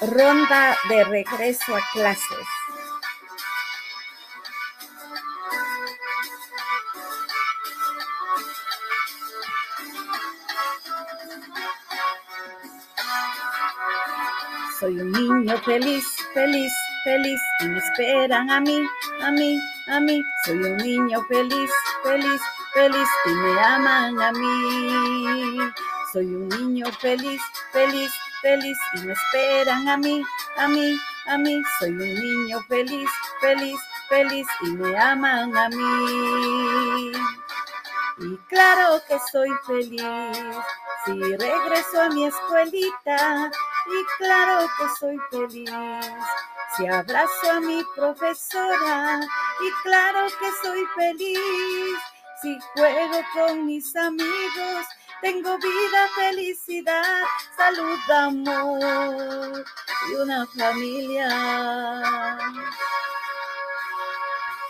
ronda de regreso a clases. Soy un niño feliz, feliz, feliz y me esperan a mí, a mí, a mí. Soy un niño feliz, feliz, feliz y me aman a mí. Soy un niño feliz, feliz, feliz y me esperan a mí, a mí, a mí. Soy un niño feliz, feliz, feliz y me aman a mí. Y claro que soy feliz si regreso a mi escuelita. Y claro que soy feliz si abrazo a mi profesora. Y claro que soy feliz si juego con mis amigos tengo vida, felicidad, salud, amor y una familia.